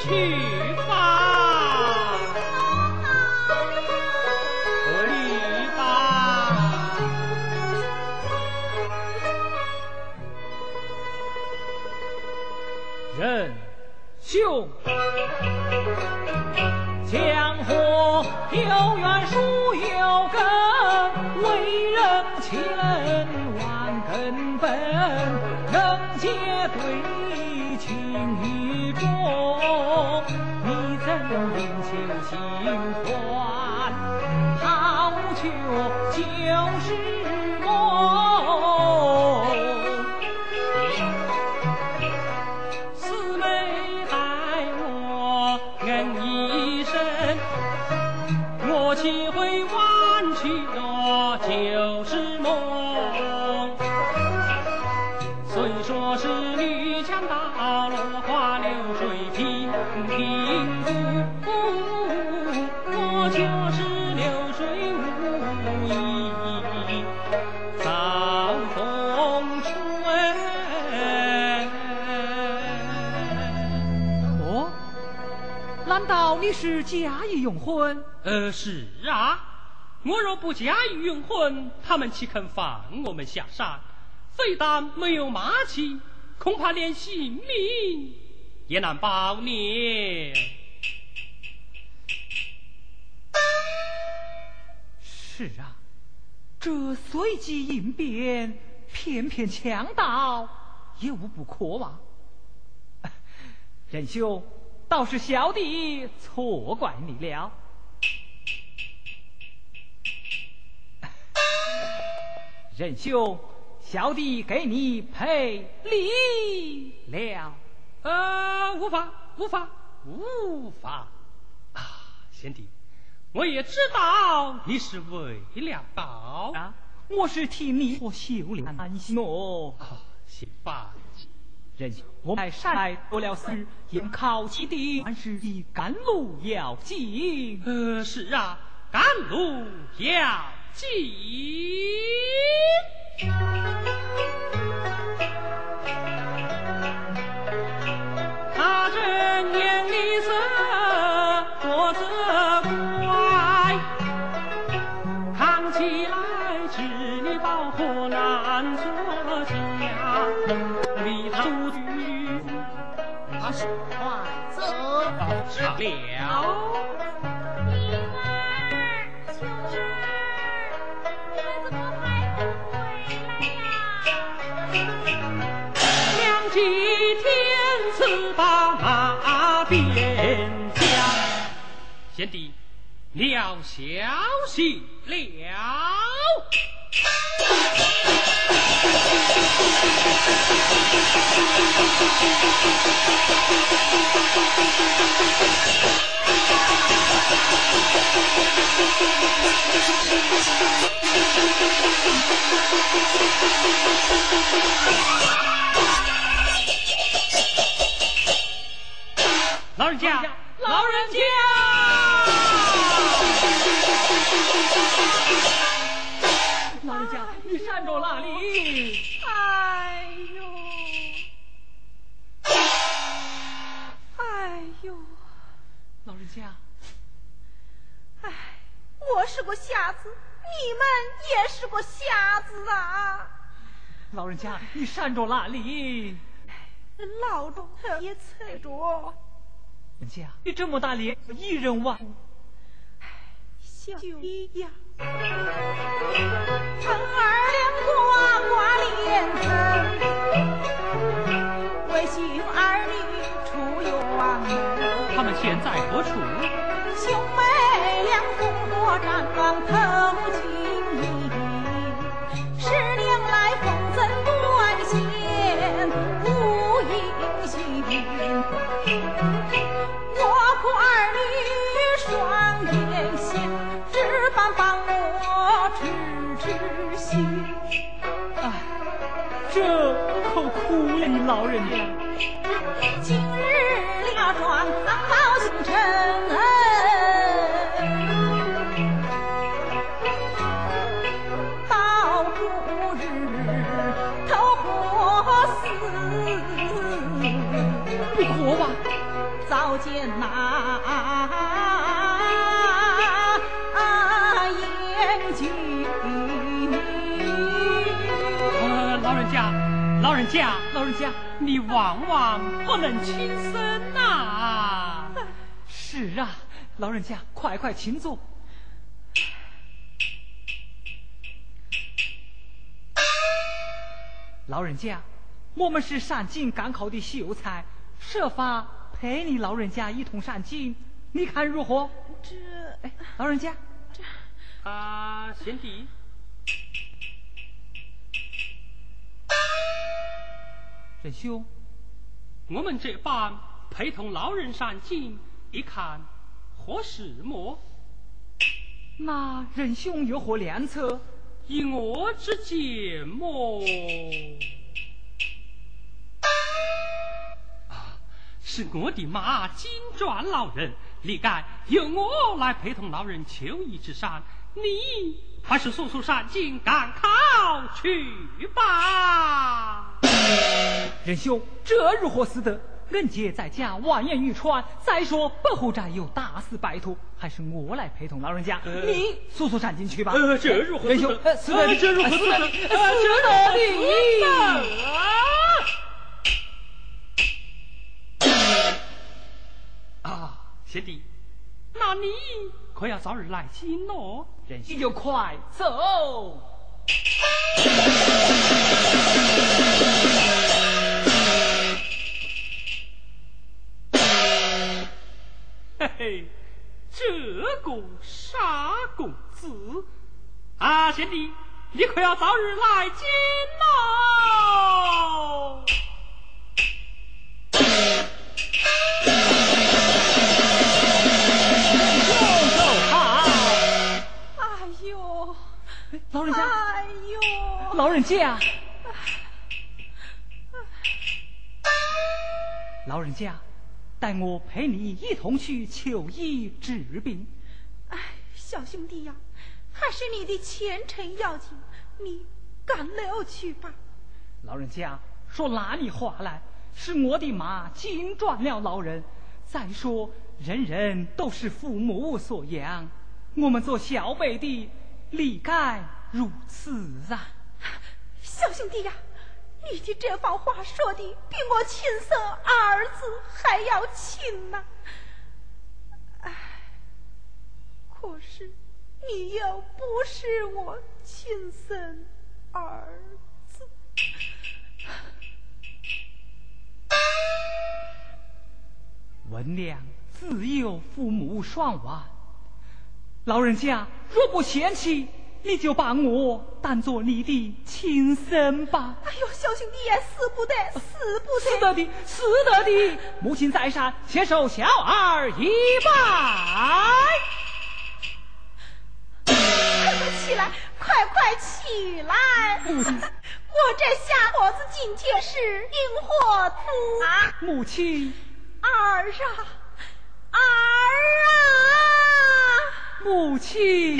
去吧，回吧。仁兄，江河有远树你怎忍求心欢？好逑就是梦。难道你是假意用婚？呃，是啊，我若不假意用婚，他们岂肯放我们下山？非但没有马骑，恐怕连性命也难保呢。是啊，这随机应变，偏偏强盗，也无不可嘛。仁兄，倒是小弟错怪你了。仁兄，小弟给你赔礼了。呃，无法，无法，无法啊！贤弟，我也知道你是为了报啊，我是替你我修炼安心哦。啊，行吧。人我在山来多了事，应考起的还是以赶路要紧。呃，是啊，赶路要紧。他正眼里色，多责怪，扛起来织女包袱难作假，为他出去，他是快走上了。灵儿、秋儿，你们怎么还不回来呀？两几天次把马鞭将，贤弟，你要小心了。老人家，老人家，老人家，你站着那里？老人家，哎，我是个瞎子，你们也是个瞎子啊！老人家，你站着哪里？老中也踩着，人家，你这么大脸，一人万物。小一样，儿两挂挂连藤，在何处？兄妹俩风波展望透情意，十年来风尘万险无音信。我苦儿女双眼瞎，只盼帮我痴痴心。哎，这可苦了你老人家。早见那严君。呃，老人家，老人家，老人家，你万万不能轻生呐！是啊，老人家，快快请坐。老人家，我们是上京赶考的秀才，设法陪你老人家一同上京，你看如何？这，哎，老人家，这啊，贤弟，仁兄，我们这般陪同老人上京，一看合适么？那仁兄有何良策？以我之见么？是我的马金转老人，理该由我来陪同老人求医治伤。你还是速速上京赶考去吧。仁兄，这如何是得？恩姐在家，望眼欲穿。再说北后寨有大事拜托，还是我来陪同老人家。你速速上进去吧。呃，这如何仁兄，呃，是的，这如何是的，是贤弟，那你可要早日来京喽。仁兄就快走。嘿嘿，这个傻公子啊，贤弟，你可要早日来京哎呦，老人家，老人家，带我陪你一同去求医治病。哎，小兄弟呀，还是你的前程要紧，你赶了去吧。老人家说哪里话来？是我的马惊转了老人。再说，人人都是父母所养，我们做小辈的，理该如此啊！小兄弟呀，你的这番话说的比我亲生儿子还要亲呐、唉，可是你又不是我亲生儿子。文亮自幼父母双亡，老人家若不嫌弃，你就把我当做你的亲生吧。哎呦，小兄弟呀，死不得，死不得！是的的，是的的，母亲在上，且受小儿一拜。快快起来，快快起来！母亲，我这下伙子今天是因祸子啊！母亲，儿啊，儿啊！母亲。